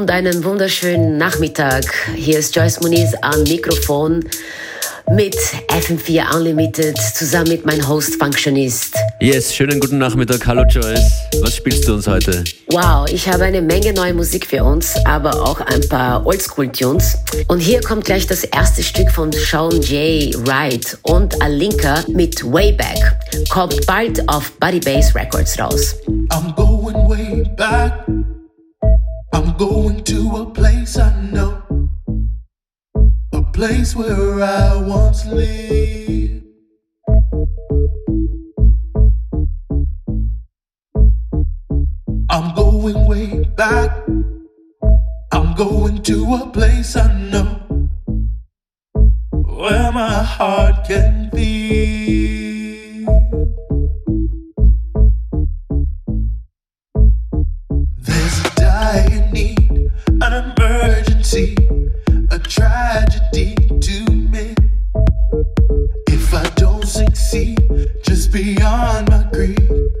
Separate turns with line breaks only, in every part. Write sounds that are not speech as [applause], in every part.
und einen wunderschönen Nachmittag. Hier ist Joyce Muniz am Mikrofon mit FM4 Unlimited zusammen mit meinem Host Functionist.
Yes, schönen guten Nachmittag. Hallo Joyce. Was spielst du uns heute?
Wow, ich habe eine Menge neue Musik für uns, aber auch ein paar Oldschool-Tunes. Und hier kommt gleich das erste Stück von Sean J. Wright und Alinka mit Wayback. Kommt bald auf Buddy Bass Records raus.
I'm going way back. I'm going to a place I know. A place where I once lived. I'm going way back. I'm going to a place I know where my heart can feel. An emergency a tragedy to me. If I don't succeed, just beyond my greed,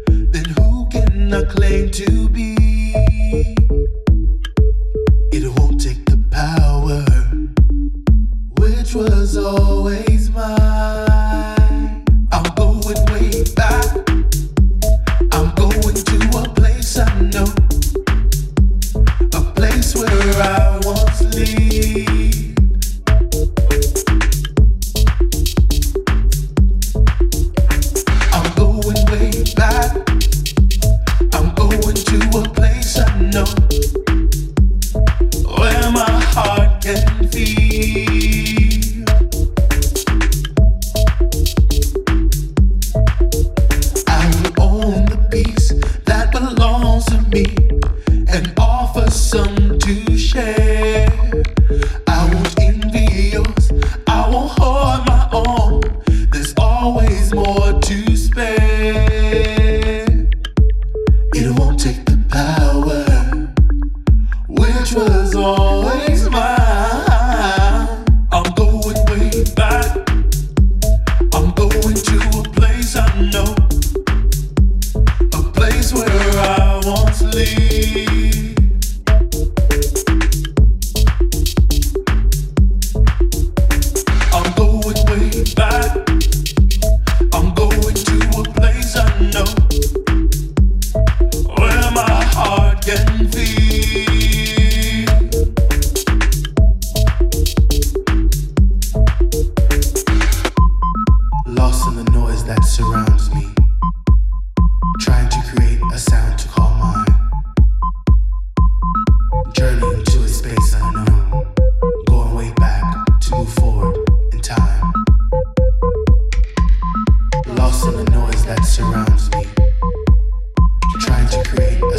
then who can I claim to be? It won't take the power, which was always create a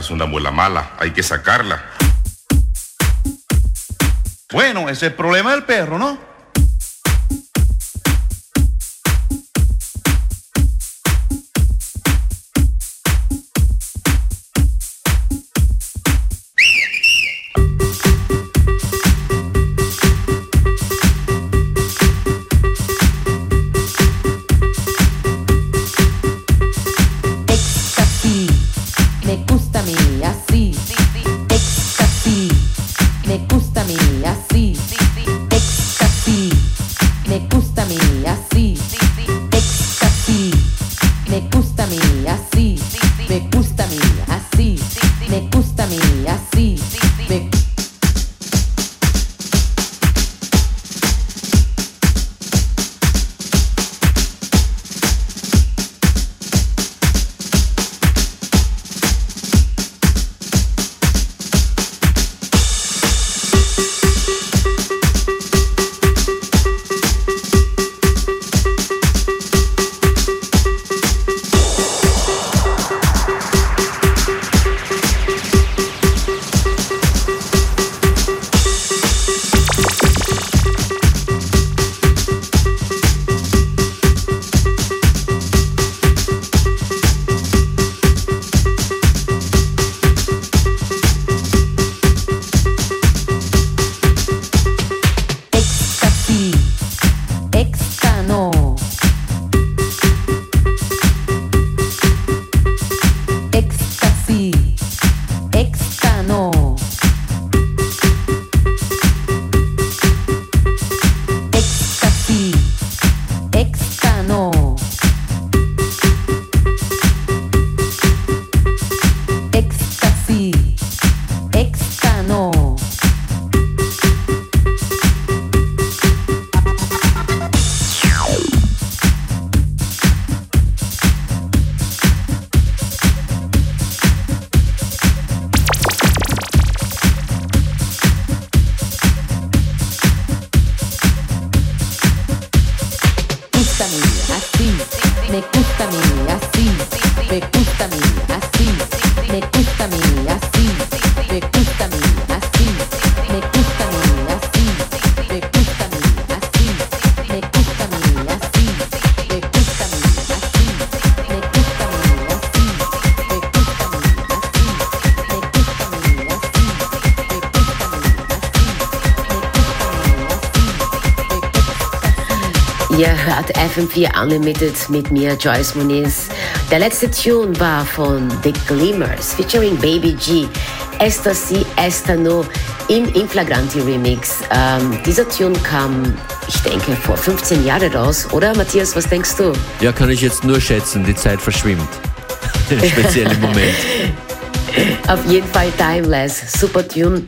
es una muela mala, hay que sacarla.
Bueno, ese es el problema del perro, ¿no?
FM4 Unlimited mit mir, Joyce Muniz. Der letzte Tune war von The Glimmers featuring Baby G, Esther C, Esther No im Inflagranti Remix. Ähm, dieser Tune kam, ich denke, vor 15 Jahren raus, oder Matthias, was denkst du?
Ja, kann ich jetzt nur schätzen, die Zeit verschwimmt. [laughs] Speziell im Moment.
Auf jeden Fall timeless, super Tune.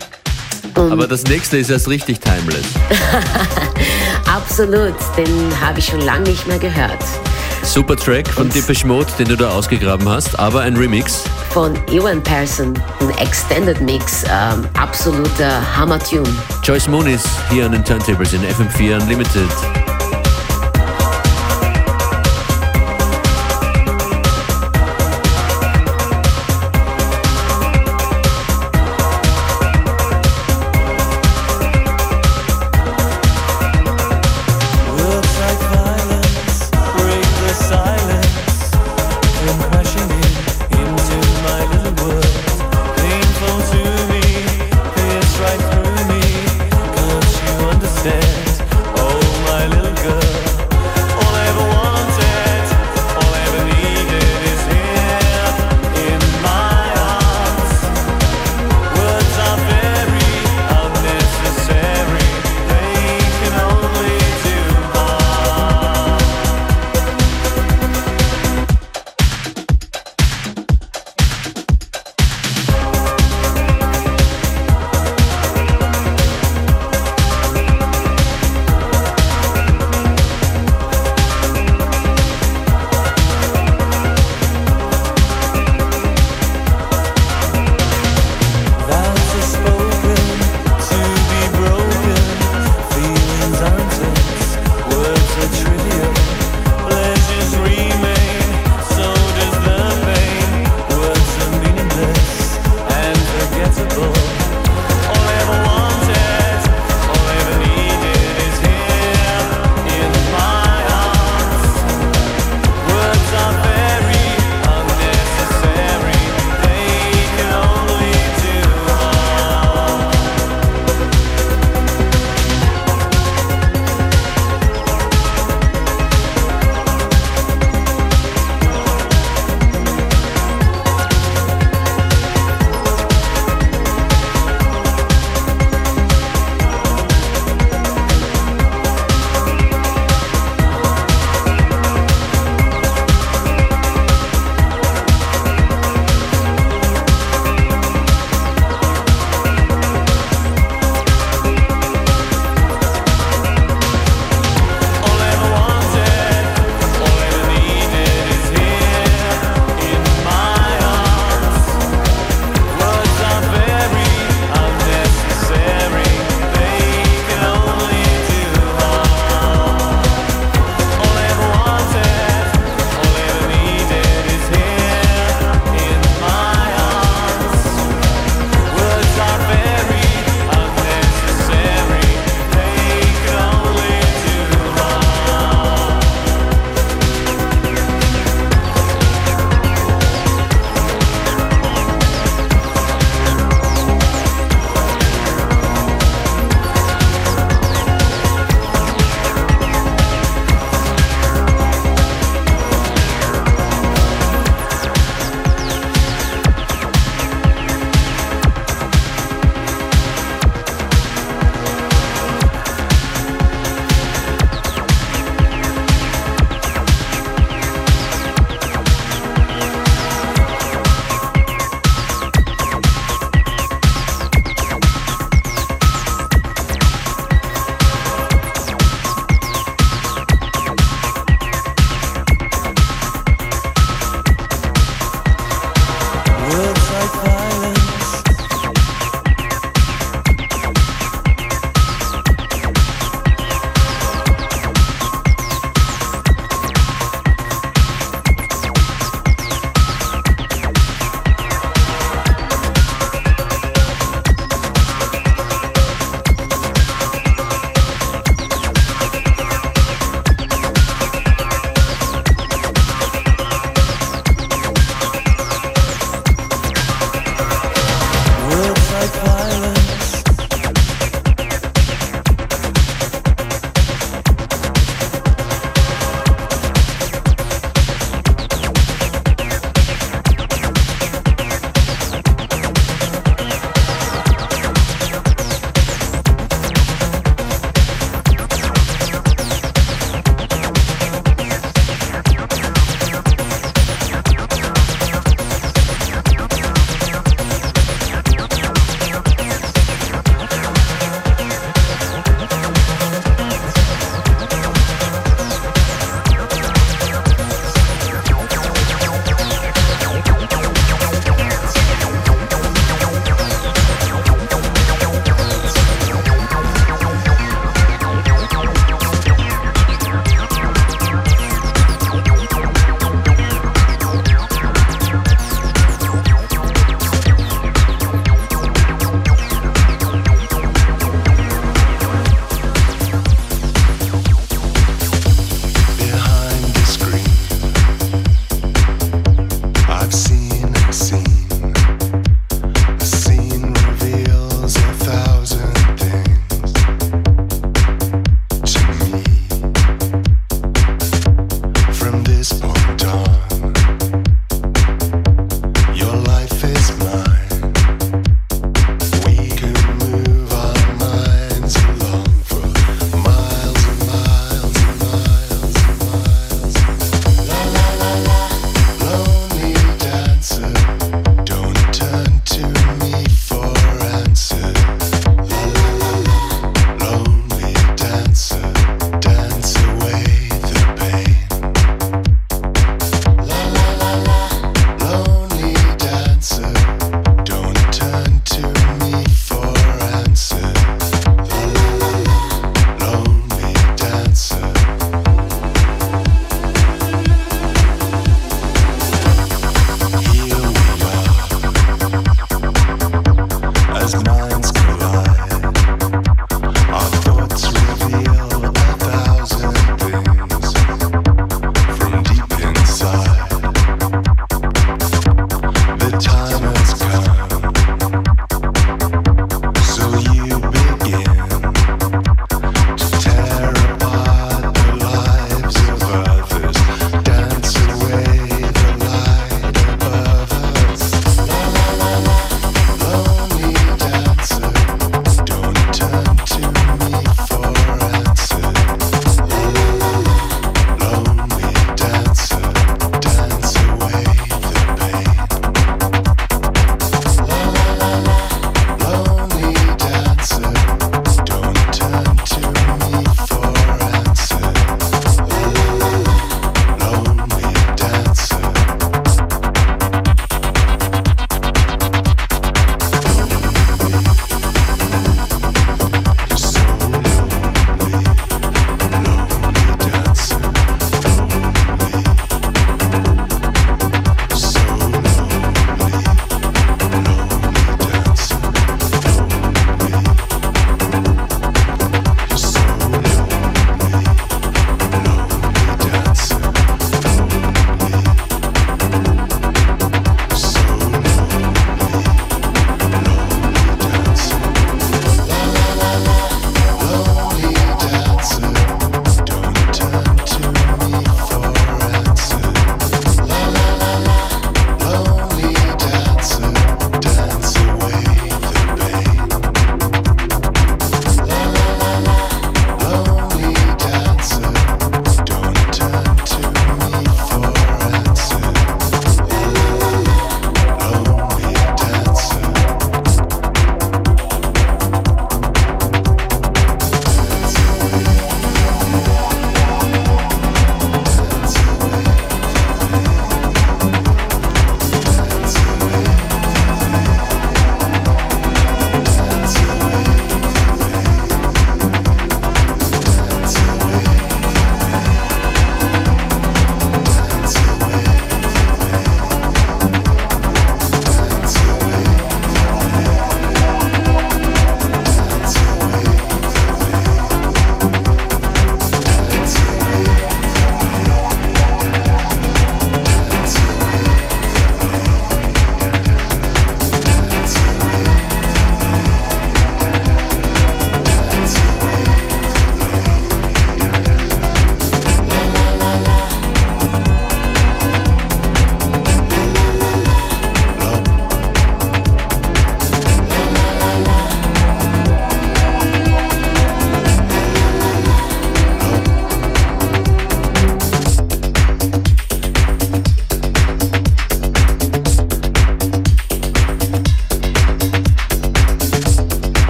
Und Aber das nächste ist erst richtig timeless. [laughs]
Absolut, den habe ich schon lange nicht mehr gehört.
Super Track von Depeche Mode, den du da ausgegraben hast, aber ein Remix.
Von Ewan Persson, ein Extended Mix, ähm, absoluter Hammer-Tune.
Joyce Moon ist hier an den Turntables in FM4 Unlimited.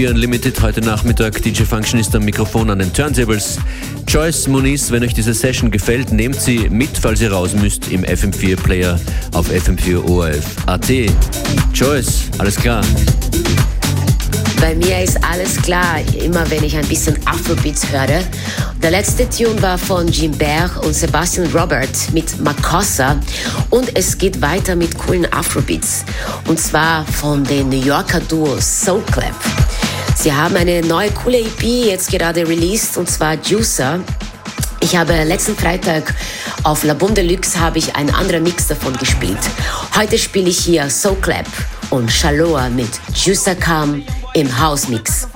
FM4 Unlimited. Heute Nachmittag DJ Function ist am Mikrofon an den Turntables. Joyce Muniz, wenn euch diese Session gefällt, nehmt sie mit, falls ihr raus müsst, im FM4 Player auf FM4 ORF.at. Joyce, alles klar.
Bei mir ist alles klar, immer wenn ich ein bisschen Afrobeats höre. Der letzte Tune war von Jim Berg und Sebastian Robert mit Makossa und es geht weiter mit coolen Afrobeats und zwar von den New Yorker Duo Soul Clap. Sie haben eine neue coole EP jetzt gerade released und zwar Juicer. Ich habe letzten Freitag auf La Boom Deluxe habe ich einen anderen Mix davon gespielt. Heute spiele ich hier Soul Clap und Shaloa mit Juicer Come im House Mix.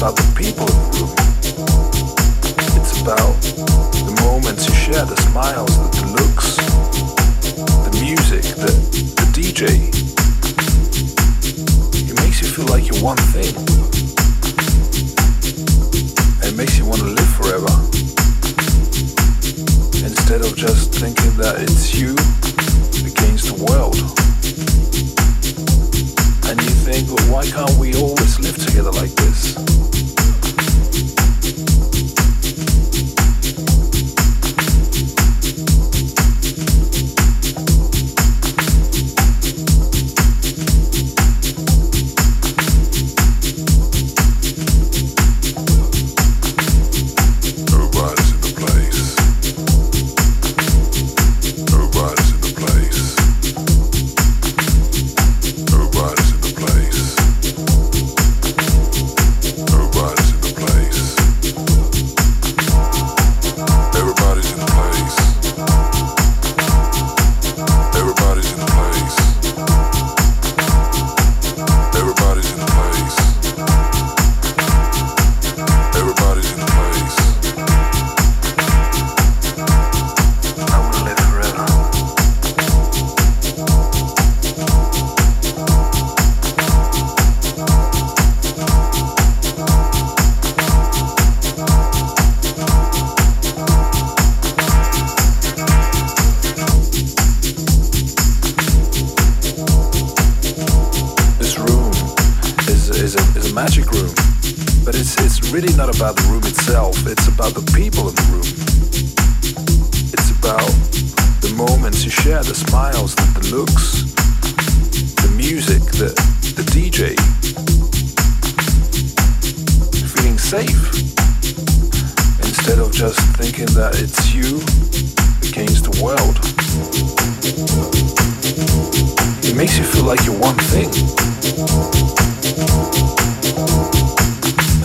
Stop. really not about the room itself, it's about the people in the room. It's about the moments you share, the smiles, the, the looks, the music, the, the DJ. Feeling safe instead of just thinking that it's you against the world. It makes you feel like you're one thing.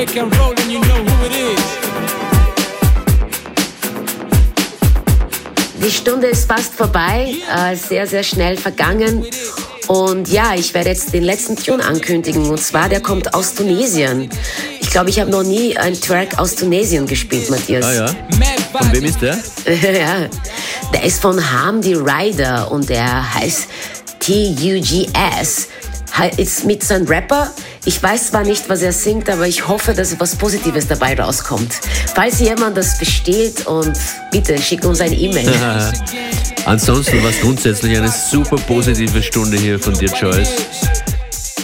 Break and roll and you know who it is.
Die Stunde ist fast vorbei, äh, sehr, sehr schnell vergangen. Und ja, ich werde jetzt den letzten Tune ankündigen. Und zwar, der kommt aus Tunesien. Ich glaube, ich habe noch nie einen Track aus Tunesien gespielt, Matthias.
Ah ja? Von wem ist der? [laughs]
ja, der ist von Hamdi Rider und der heißt T-U-G-S. Ist mit seinem Rapper. Ich weiß zwar nicht, was er singt, aber ich hoffe, dass etwas Positives dabei rauskommt. Falls jemand das versteht und bitte schickt uns eine E-Mail. [laughs]
Ansonsten war es grundsätzlich eine super positive Stunde hier von dir, Joyce.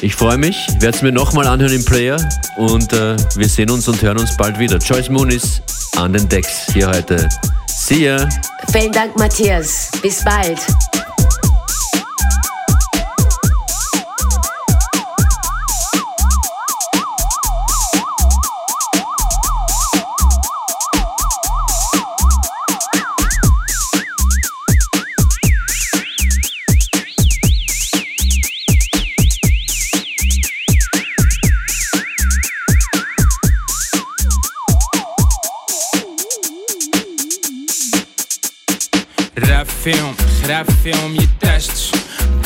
Ich freue mich, werde es mir nochmal anhören im Player und äh, wir sehen uns und hören uns bald wieder. Joyce Moon ist an den Decks hier heute. See ya!
Vielen Dank, Matthias. Bis bald.
فيهم خراف فيهم يتاشتش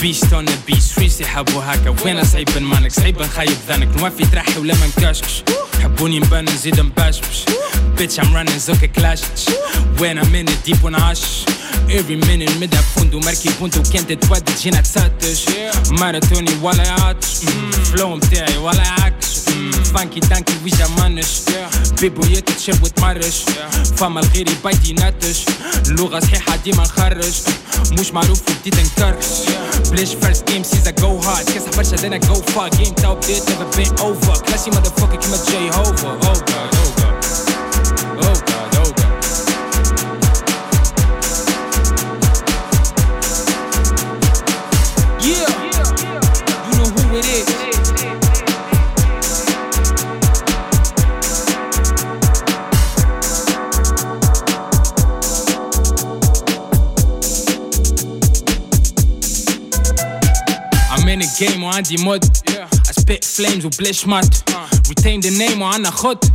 بيست اون بيست فريس يحبوا هكا. وين صعيب مانك صعيب نخيب ذنك. نوفي ترحي ولا ما نكاشكش حبوني نبان نزيد نباشبش بيتش ام رانين زوكا كلاشتش. وين ام ان ديب ونعش every minute مدها فوندو مركي بونتو كانت تودي جينا تساتش ماراثوني ولا يعطش. فلو متاعي ولا يعكش. فانكي تانكي ويجا منش بيبو يتشرب وتمرش فما الغيري بايتي نتش اللغة صحيحة ديما نخرج. مش معروف وبديت نكرش بلاش فيرست جيم سيزا جو هارد كاسح برشا دينا جو فا جيم تاو بديت been over. كلاسي ماذا فوكي كيما جاي هوفا oh god I'm in the game وعندي مود I spit flames وبلاش مات Retain the name وعنا خط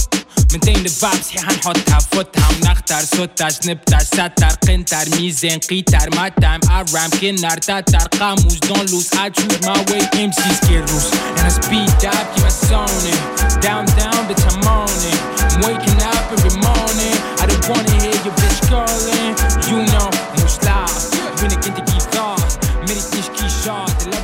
maintain the vibe صحيح نحطها فوتها ونختار صوتها شنبتها ستر قنتر ميزان قيتر ماتم أرام كنار تاتر قاموس don't lose I choose my way MCs get loose and I speed up keep my zoning down down bitch I'm on it I'm waking up every morning I don't wanna hear your bitch calling you know مش لا وينك انت كي ثار مريت مش كي شاط اللب وش في